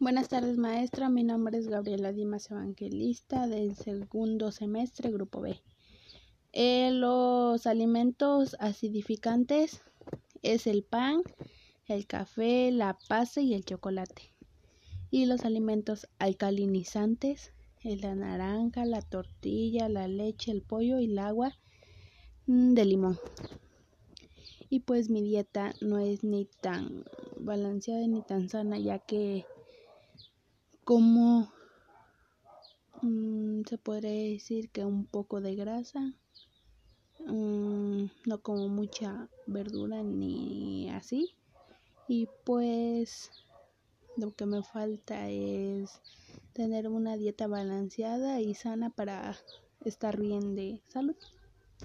Buenas tardes maestra, mi nombre es Gabriela Dimas Evangelista del segundo semestre, grupo B. Eh, los alimentos acidificantes es el pan, el café, la pasta y el chocolate. Y los alimentos alcalinizantes es la naranja, la tortilla, la leche, el pollo y el agua mm, de limón. Y pues mi dieta no es ni tan balanceada ni tan sana ya que como mm, se podría decir que un poco de grasa, mm, no como mucha verdura ni así. Y pues lo que me falta es tener una dieta balanceada y sana para estar bien de salud.